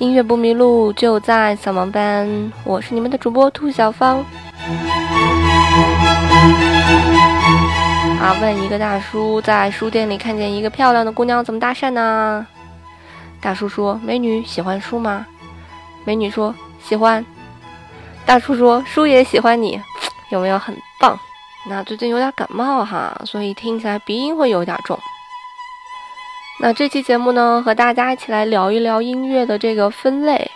音乐不迷路，就在扫盲班。我是你们的主播兔小芳。啊，问一个大叔在书店里看见一个漂亮的姑娘，怎么搭讪呢？大叔说：“美女喜欢书吗？”美女说：“喜欢。”大叔说：“书也喜欢你，有没有很棒？”那最近有点感冒哈，所以听起来鼻音会有点重。那这期节目呢，和大家一起来聊一聊音乐的这个分类，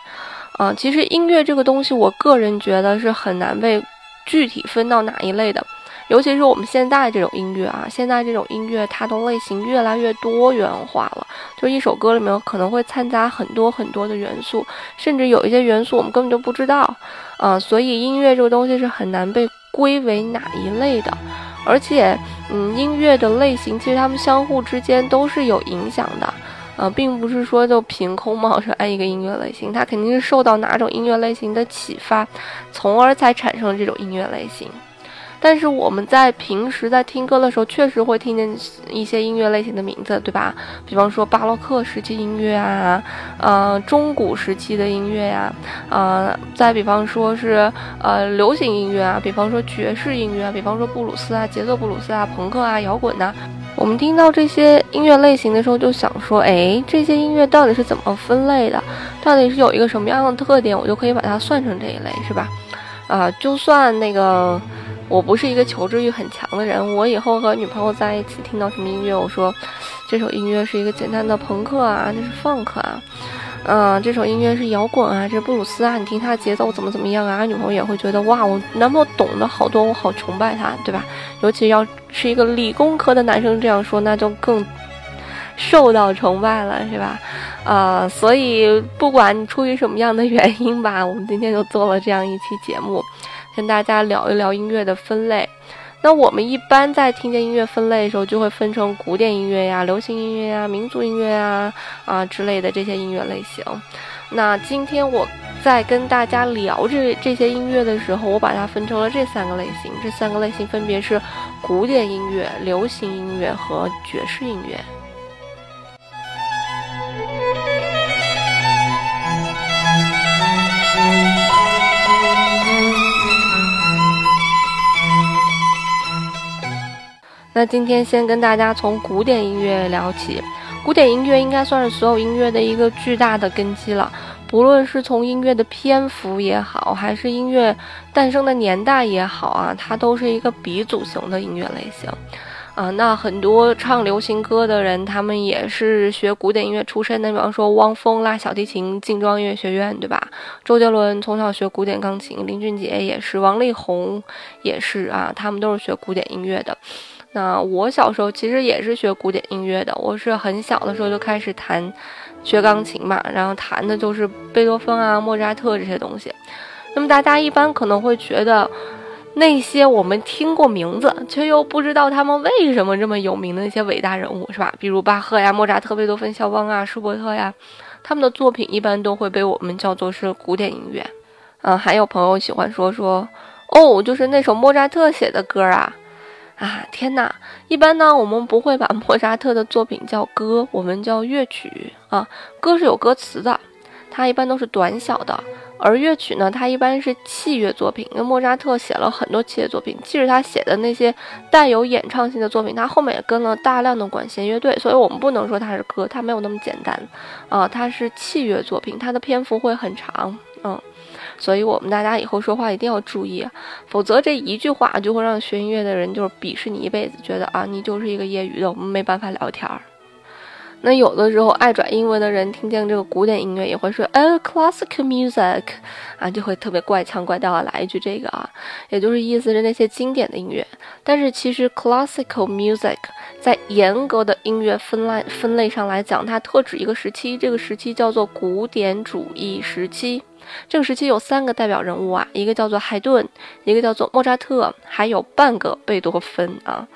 啊，其实音乐这个东西，我个人觉得是很难被具体分到哪一类的，尤其是我们现在这种音乐啊，现在这种音乐它的类型越来越多元化了，就一首歌里面可能会掺杂很多很多的元素，甚至有一些元素我们根本就不知道，啊，所以音乐这个东西是很难被归为哪一类的。而且，嗯，音乐的类型其实它们相互之间都是有影响的，呃，并不是说就凭空冒出来一个音乐类型，它肯定是受到哪种音乐类型的启发，从而才产生这种音乐类型。但是我们在平时在听歌的时候，确实会听见一些音乐类型的名字，对吧？比方说巴洛克时期音乐啊，呃，中古时期的音乐呀，呃，再比方说是呃流行音乐啊，比方说爵士音乐啊，比方说布鲁斯啊，节奏布鲁斯啊，朋克啊，摇滚呐。我们听到这些音乐类型的时候，就想说，哎，这些音乐到底是怎么分类的？到底是有一个什么样的特点，我就可以把它算成这一类，是吧？啊，就算那个。我不是一个求知欲很强的人，我以后和女朋友在一起听到什么音乐，我说这首音乐是一个简单的朋克啊，那是 funk 啊，嗯，这首音乐是摇滚啊，这是布鲁斯啊，你听它的节奏怎么怎么样啊？女朋友也会觉得哇，我男朋友懂得好多，我好崇拜他，对吧？尤其要是一个理工科的男生这样说，那就更受到崇拜了，是吧？啊，所以不管出于什么样的原因吧，我们今天就做了这样一期节目。跟大家聊一聊音乐的分类。那我们一般在听见音乐分类的时候，就会分成古典音乐呀、流行音乐呀、民族音乐呀啊之类的这些音乐类型。那今天我在跟大家聊这这些音乐的时候，我把它分成了这三个类型。这三个类型分别是古典音乐、流行音乐和爵士音乐。那今天先跟大家从古典音乐聊起，古典音乐应该算是所有音乐的一个巨大的根基了。不论是从音乐的篇幅也好，还是音乐诞生的年代也好啊，它都是一个鼻祖型的音乐类型。啊，那很多唱流行歌的人，他们也是学古典音乐出身的，比方说汪峰拉小提琴，劲装音乐学院，对吧？周杰伦从小学古典钢琴，林俊杰也是，王力宏也是啊，他们都是学古典音乐的。那我小时候其实也是学古典音乐的，我是很小的时候就开始弹，学钢琴嘛，然后弹的就是贝多芬啊、莫扎特这些东西。那么大家一般可能会觉得，那些我们听过名字却又不知道他们为什么这么有名的那些伟大人物，是吧？比如巴赫呀、莫扎特、贝多芬、肖邦啊、舒伯特呀，他们的作品一般都会被我们叫做是古典音乐。嗯，还有朋友喜欢说说，哦，就是那首莫扎特写的歌啊。啊天哪！一般呢，我们不会把莫扎特的作品叫歌，我们叫乐曲啊。歌是有歌词的，它一般都是短小的；而乐曲呢，它一般是器乐作品。那莫扎特写了很多器乐作品，即使他写的那些带有演唱性的作品，他后面也跟了大量的管弦乐队，所以我们不能说它是歌，它没有那么简单啊。它是器乐作品，它的篇幅会很长，嗯。所以，我们大家以后说话一定要注意，否则这一句话就会让学音乐的人就是鄙视你一辈子，觉得啊，你就是一个业余的，我们没办法聊天儿。那有的时候爱转英文的人听见这个古典音乐也会说，呃，classical music，啊，就会特别怪腔怪调的来一句这个啊，也就是意思是那些经典的音乐。但是其实 classical music 在严格的音乐分类分类上来讲，它特指一个时期，这个时期叫做古典主义时期。这个时期有三个代表人物啊，一个叫做海顿，一个叫做莫扎特，还有半个贝多芬啊。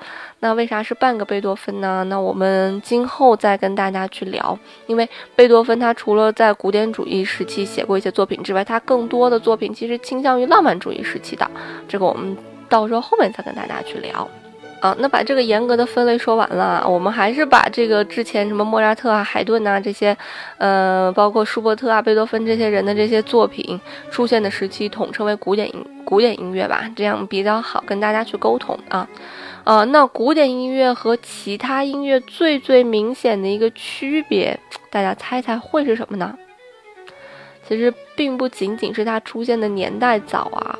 那为啥是半个贝多芬呢？那我们今后再跟大家去聊。因为贝多芬他除了在古典主义时期写过一些作品之外，他更多的作品其实倾向于浪漫主义时期的。这个我们到时候后面再跟大家去聊。啊，那把这个严格的分类说完了，我们还是把这个之前什么莫扎特啊、海顿呐这些，呃，包括舒伯特啊、贝多芬这些人的这些作品出现的时期统称为古典音古典音乐吧，这样比较好跟大家去沟通啊。呃，那古典音乐和其他音乐最最明显的一个区别，大家猜猜会是什么呢？其实并不仅仅是它出现的年代早啊。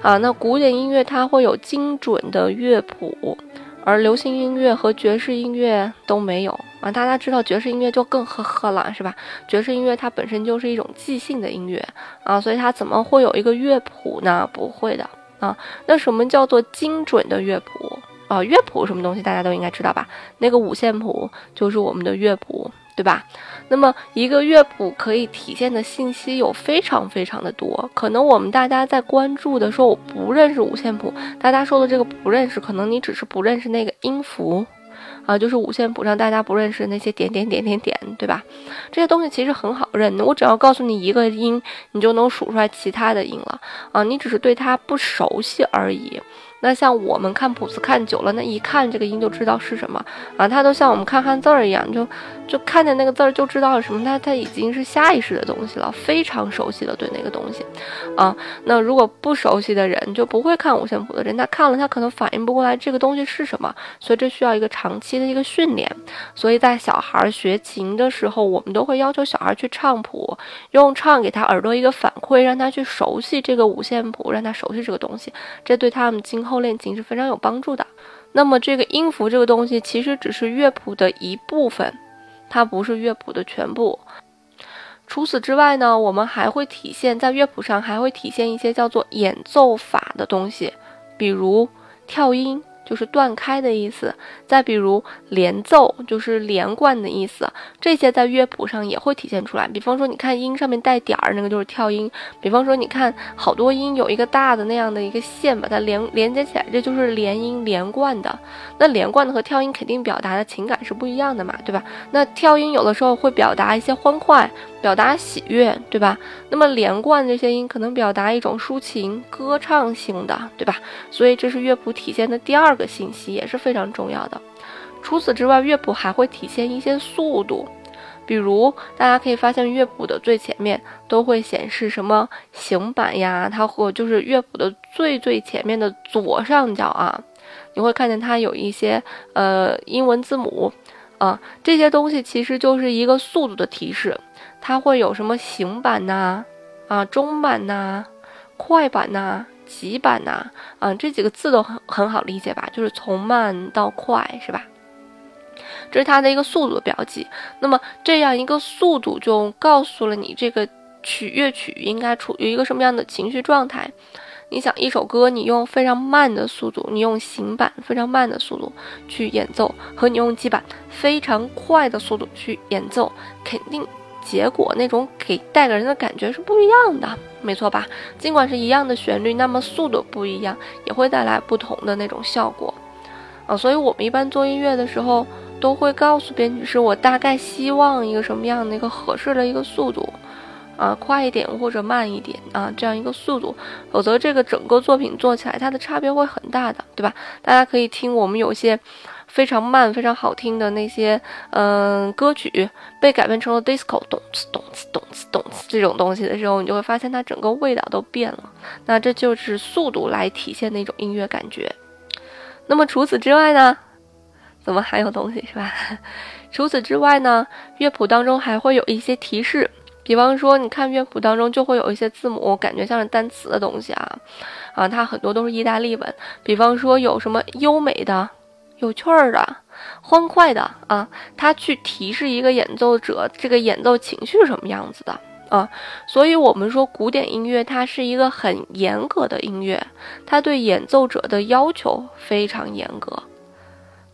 啊，那古典音乐它会有精准的乐谱，而流行音乐和爵士音乐都没有啊。大家知道爵士音乐就更呵呵了，是吧？爵士音乐它本身就是一种即兴的音乐啊，所以它怎么会有一个乐谱呢？不会的啊。那什么叫做精准的乐谱啊？乐谱什么东西大家都应该知道吧？那个五线谱就是我们的乐谱。对吧？那么一个乐谱可以体现的信息有非常非常的多。可能我们大家在关注的说我不认识五线谱，大家说的这个不认识，可能你只是不认识那个音符，啊，就是五线谱上大家不认识那些点点点点点，对吧？这些东西其实很好认的，我只要告诉你一个音，你就能数出来其他的音了，啊，你只是对它不熟悉而已。那像我们看谱子看久了，那一看这个音就知道是什么啊，它都像我们看汉字儿一样，就就看见那个字儿就知道是什么，它它已经是下意识的东西了，非常熟悉的对那个东西，啊，那如果不熟悉的人就不会看五线谱的人，他看了他可能反应不过来这个东西是什么，所以这需要一个长期的一个训练，所以在小孩学琴的时候，我们都会要求小孩去唱谱，用唱给他耳朵一个反馈，让他去熟悉这个五线谱，让他熟悉这个东西，这对他们今后。后练琴是非常有帮助的。那么这个音符这个东西其实只是乐谱的一部分，它不是乐谱的全部。除此之外呢，我们还会体现在乐谱上还会体现一些叫做演奏法的东西，比如跳音。就是断开的意思，再比如连奏，就是连贯的意思，这些在乐谱上也会体现出来。比方说，你看音上面带点儿，那个就是跳音；比方说，你看好多音有一个大的那样的一个线，把它连连接起来，这就是连音连贯的。那连贯的和跳音肯定表达的情感是不一样的嘛，对吧？那跳音有的时候会表达一些欢快。表达喜悦，对吧？那么连贯这些音可能表达一种抒情、歌唱性的，对吧？所以这是乐谱体现的第二个信息，也是非常重要的。除此之外，乐谱还会体现一些速度，比如大家可以发现乐谱的最前面都会显示什么行板呀，它或就是乐谱的最最前面的左上角啊，你会看见它有一些呃英文字母啊，这些东西其实就是一个速度的提示。它会有什么行板呐，啊中板呐，快板呐，急板呐，啊这几个字都很很好理解吧？就是从慢到快，是吧？这是它的一个速度的标记。那么这样一个速度就告诉了你这个曲乐曲应该处于一个什么样的情绪状态。你想一首歌，你用非常慢的速度，你用行板非常慢的速度去演奏，和你用急板非常快的速度去演奏，肯定。结果那种给带给人的感觉是不一样的，没错吧？尽管是一样的旋律，那么速度不一样，也会带来不同的那种效果啊。所以我们一般做音乐的时候，都会告诉编曲师，我大概希望一个什么样的一个合适的一个速度啊，快一点或者慢一点啊，这样一个速度，否则这个整个作品做起来它的差别会很大的，对吧？大家可以听我们有些。非常慢、非常好听的那些嗯歌曲，被改编成了 disco，咚次咚次咚次咚次这种东西的时候，你就会发现它整个味道都变了。那这就是速度来体现那种音乐感觉。那么除此之外呢？怎么还有东西是吧？除此之外呢？乐谱当中还会有一些提示，比方说，你看乐谱当中就会有一些字母，感觉像是单词的东西啊啊，它很多都是意大利文。比方说有什么优美的。有趣儿的、欢快的啊，它去提示一个演奏者这个演奏情绪是什么样子的啊。所以，我们说古典音乐它是一个很严格的音乐，它对演奏者的要求非常严格。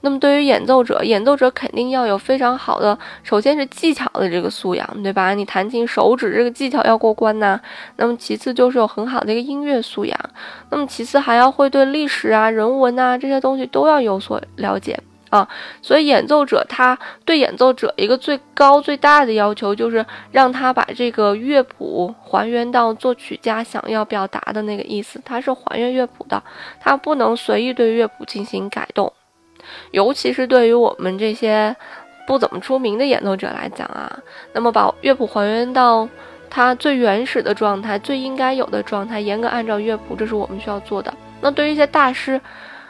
那么，对于演奏者，演奏者肯定要有非常好的，首先是技巧的这个素养，对吧？你弹琴手指这个技巧要过关呐。那么，其次就是有很好的一个音乐素养。那么，其次还要会对历史啊、人文呐这些东西都要有所了解啊。所以，演奏者他对演奏者一个最高最大的要求就是让他把这个乐谱还原到作曲家想要表达的那个意思，他是还原乐谱的，他不能随意对乐谱进行改动。尤其是对于我们这些不怎么出名的演奏者来讲啊，那么把乐谱还原到它最原始的状态、最应该有的状态，严格按照乐谱，这是我们需要做的。那对于一些大师，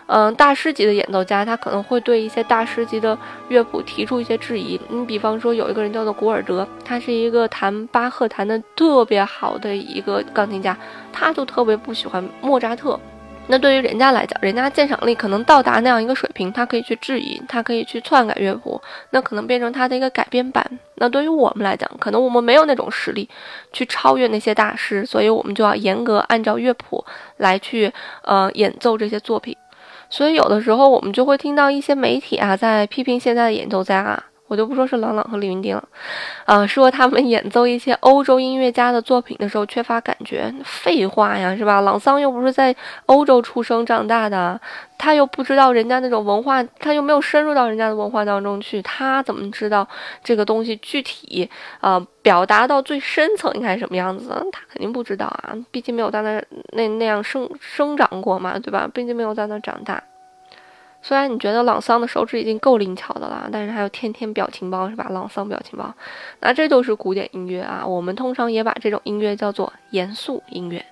嗯，大师级的演奏家，他可能会对一些大师级的乐谱提出一些质疑。你比方说，有一个人叫做古尔德，他是一个弹巴赫弹的特别好的一个钢琴家，他就特别不喜欢莫扎特。那对于人家来讲，人家鉴赏力可能到达那样一个水平，他可以去质疑，他可以去篡改乐谱，那可能变成他的一个改编版。那对于我们来讲，可能我们没有那种实力去超越那些大师，所以我们就要严格按照乐谱来去呃演奏这些作品。所以有的时候我们就会听到一些媒体啊在批评现在的演奏家啊。我就不说是郎朗和李云迪了，啊，说他们演奏一些欧洲音乐家的作品的时候缺乏感觉，废话呀，是吧？朗桑又不是在欧洲出生长大的，他又不知道人家那种文化，他又没有深入到人家的文化当中去，他怎么知道这个东西具体啊表达到最深层应该是什么样子？他肯定不知道啊，毕竟没有在那那那样生生长过嘛，对吧？毕竟没有在那长大。虽然你觉得朗桑的手指已经够灵巧的了，但是还有天天表情包是吧？朗桑表情包，那这就是古典音乐啊。我们通常也把这种音乐叫做严肃音乐。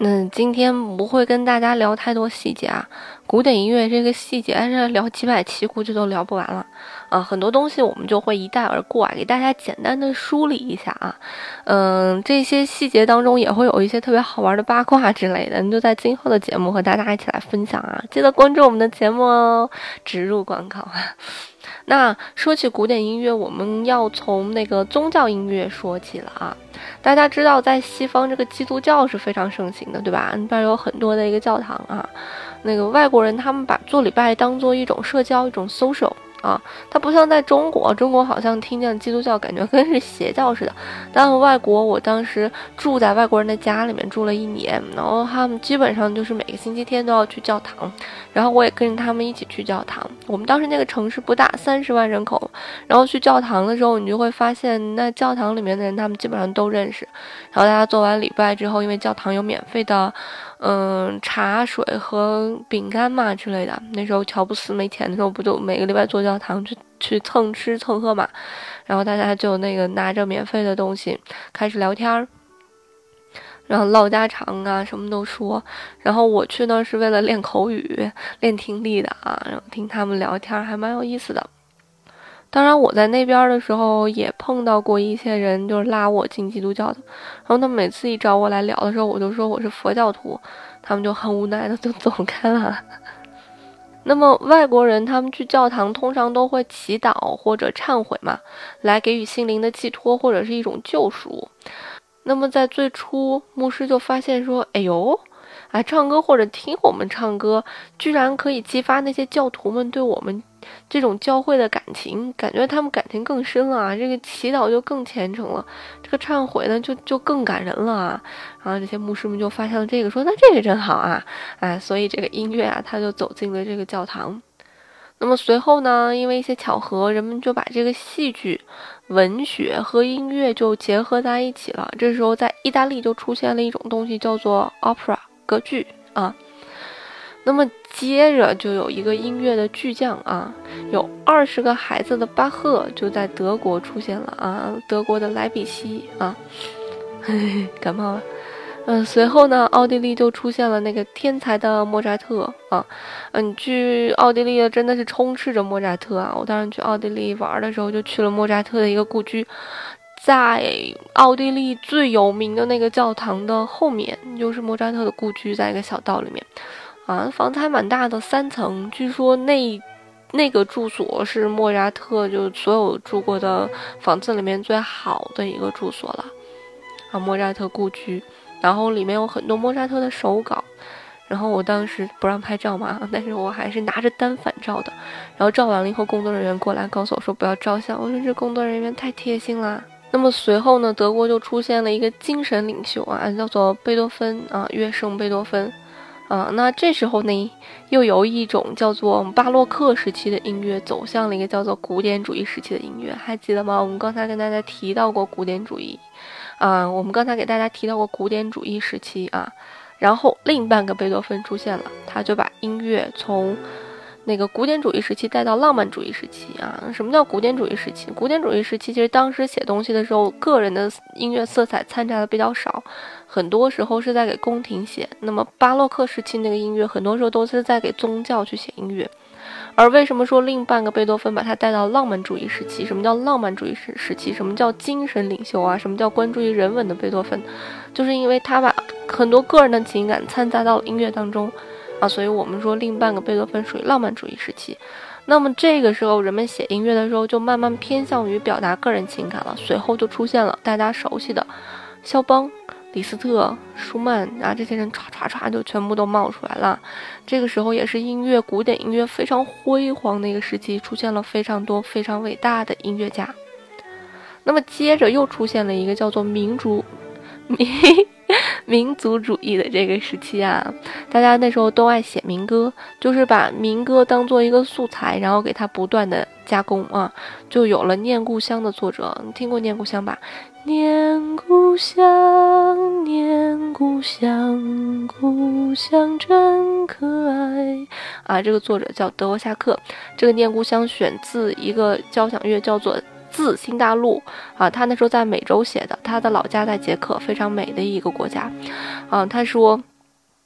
那今天不会跟大家聊太多细节啊，古典音乐这个细节，这聊几百期估计都聊不完了啊。很多东西我们就会一带而过啊，给大家简单的梳理一下啊。嗯，这些细节当中也会有一些特别好玩的八卦之类的，你就在今后的节目和大家一起来分享啊。记得关注我们的节目哦，植入广告。那说起古典音乐，我们要从那个宗教音乐说起了啊。大家知道，在西方这个基督教是非常盛行的，对吧？那边有很多的一个教堂啊。那个外国人他们把做礼拜当做一种社交，一种 social。啊，它不像在中国，中国好像听见基督教感觉跟是邪教似的。但外国，我当时住在外国人的家里面住了一年，然后他们基本上就是每个星期天都要去教堂，然后我也跟着他们一起去教堂。我们当时那个城市不大，三十万人口，然后去教堂的时候，你就会发现那教堂里面的人他们基本上都认识。然后大家做完礼拜之后，因为教堂有免费的。嗯，茶水和饼干嘛之类的。那时候乔布斯没钱的时候，不就每个礼拜做教堂去去蹭吃蹭喝嘛？然后大家就那个拿着免费的东西开始聊天儿，然后唠家常啊，什么都说。然后我去那是为了练口语、练听力的啊，然后听他们聊天还蛮有意思的。当然，我在那边的时候也碰到过一些人，就是拉我进基督教的。然后他们每次一找我来聊的时候，我就说我是佛教徒，他们就很无奈的 就走开了。那么外国人他们去教堂通常都会祈祷或者忏悔嘛，来给予心灵的寄托或者是一种救赎。那么在最初，牧师就发现说：“哎呦。”啊，唱歌或者听我们唱歌，居然可以激发那些教徒们对我们这种教会的感情，感觉他们感情更深了啊！这个祈祷就更虔诚了，这个忏悔呢就就更感人了啊！然后这些牧师们就发现了这个，说那这个真好啊！哎，所以这个音乐啊，他就走进了这个教堂。那么随后呢，因为一些巧合，人们就把这个戏剧、文学和音乐就结合在一起了。这时候在意大利就出现了一种东西，叫做 opera。歌剧啊，那么接着就有一个音乐的巨匠啊，有二十个孩子的巴赫就在德国出现了啊，德国的莱比锡啊，感冒了，嗯，随后呢，奥地利就出现了那个天才的莫扎特啊，嗯，去奥地利真的是充斥着莫扎特啊，我当时去奥地利玩的时候就去了莫扎特的一个故居。在奥地利最有名的那个教堂的后面，就是莫扎特的故居，在一个小道里面，啊，房子还蛮大的，三层。据说那那个住所是莫扎特就所有住过的房子里面最好的一个住所了，啊，莫扎特故居，然后里面有很多莫扎特的手稿，然后我当时不让拍照嘛，但是我还是拿着单反照的，然后照完了以后，工作人员过来告诉我说不要照相，我说这工作人员太贴心了。那么随后呢，德国就出现了一个精神领袖啊，叫做贝多芬啊，乐圣贝多芬。啊，那这时候呢，又有一种叫做巴洛克时期的音乐走向了一个叫做古典主义时期的音乐，还记得吗？我们刚才跟大家提到过古典主义，啊，我们刚才给大家提到过古典主义时期啊，然后另半个贝多芬出现了，他就把音乐从。那个古典主义时期带到浪漫主义时期啊？什么叫古典主义时期？古典主义时期其实当时写东西的时候，个人的音乐色彩掺杂的比较少，很多时候是在给宫廷写。那么巴洛克时期那个音乐，很多时候都是在给宗教去写音乐。而为什么说另半个贝多芬把他带到浪漫主义时期？什么叫浪漫主义时时期？什么叫精神领袖啊？什么叫关注于人文的贝多芬？就是因为他把很多个人的情感掺杂到了音乐当中。啊，所以我们说另半个贝多芬属于浪漫主义时期。那么这个时候，人们写音乐的时候就慢慢偏向于表达个人情感了。随后就出现了大家熟悉的肖邦、李斯特、舒曼啊，这些人唰唰唰就全部都冒出来了。这个时候也是音乐古典音乐非常辉煌的一个时期，出现了非常多非常伟大的音乐家。那么接着又出现了一个叫做民族民。民族主义的这个时期啊，大家那时候都爱写民歌，就是把民歌当做一个素材，然后给它不断的加工啊，就有了《念故乡》的作者。你听过《念故乡》吧？念故乡，念故乡，故乡真可爱啊！这个作者叫德沃夏克。这个《念故乡》选自一个交响乐，叫做。自新大陆啊，他那时候在美洲写的，他的老家在捷克，非常美的一个国家。啊，他说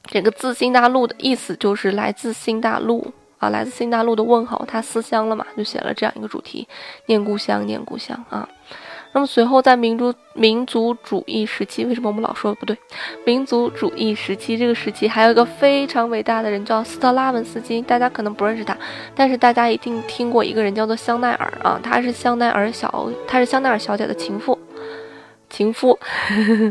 这个自新大陆的意思就是来自新大陆啊，来自新大陆的问候，他思乡了嘛，就写了这样一个主题，念故乡，念故乡啊。那么随后，在民族民族主义时期，为什么我们老说不对？民族主义时期这个时期，还有一个非常伟大的人叫斯特拉文斯基，大家可能不认识他，但是大家一定听过一个人叫做香奈儿啊，他是香奈儿小，他是香奈儿小姐的情妇，情夫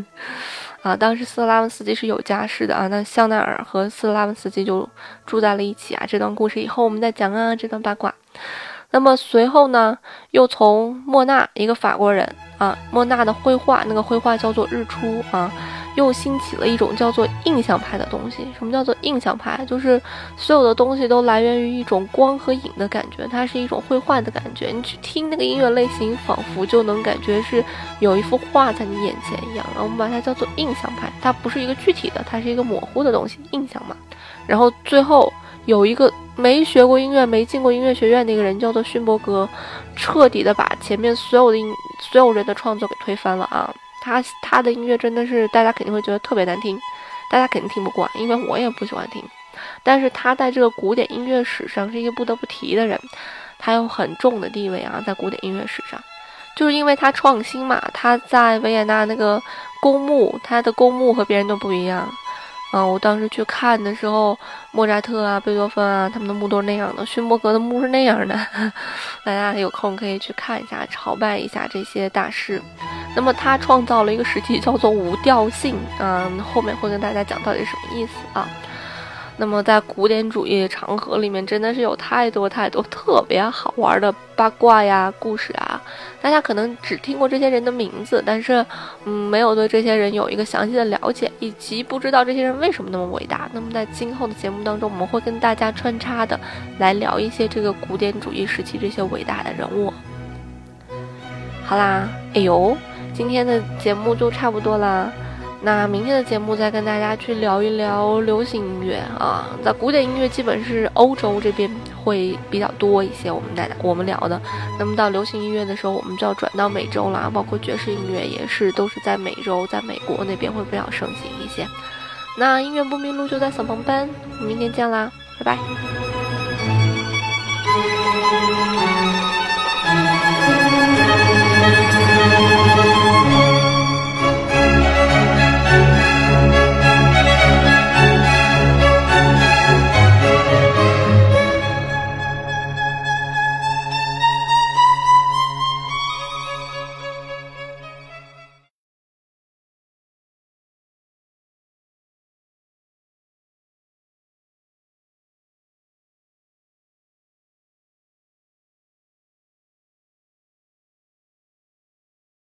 啊。当时斯特拉文斯基是有家室的啊，那香奈儿和斯特拉文斯基就住在了一起啊。这段故事以后我们再讲啊，这段八卦。那么随后呢，又从莫纳一个法国人啊，莫纳的绘画，那个绘画叫做日出啊，又兴起了一种叫做印象派的东西。什么叫做印象派？就是所有的东西都来源于一种光和影的感觉，它是一种绘画的感觉。你去听那个音乐类型，仿佛就能感觉是有一幅画在你眼前一样。我们把它叫做印象派，它不是一个具体的，它是一个模糊的东西，印象嘛。然后最后。有一个没学过音乐、没进过音乐学院的一个人，叫做勋伯格，彻底的把前面所有的音、所有人的创作给推翻了啊！他他的音乐真的是大家肯定会觉得特别难听，大家肯定听不惯，因为我也不喜欢听。但是他在这个古典音乐史上是一个不得不提的人，他有很重的地位啊，在古典音乐史上，就是因为他创新嘛。他在维也纳那个公墓，他的公墓和别人都不一样。嗯，我当时去看的时候，莫扎特啊、贝多芬啊，他们的墓都是那样的，勋伯格的墓是那样的。大家有空可以去看一下，朝拜一下这些大师。那么他创造了一个实体叫做无调性，嗯，后面会跟大家讲到底什么意思啊。那么在古典主义长河里面，真的是有太多太多特别好玩的八卦呀、故事啊。大家可能只听过这些人的名字，但是，嗯，没有对这些人有一个详细的了解，以及不知道这些人为什么那么伟大。那么在今后的节目当中，我们会跟大家穿插的来聊一些这个古典主义时期这些伟大的人物。好啦，哎呦，今天的节目就差不多啦。那明天的节目再跟大家去聊一聊流行音乐啊，在古典音乐基本是欧洲这边会比较多一些，我们大家我们聊的。那么到流行音乐的时候，我们就要转到美洲了，包括爵士音乐也是，都是在美洲，在美国那边会比较盛行一些。那音乐不迷路就在小鹏班，明天见啦，拜拜。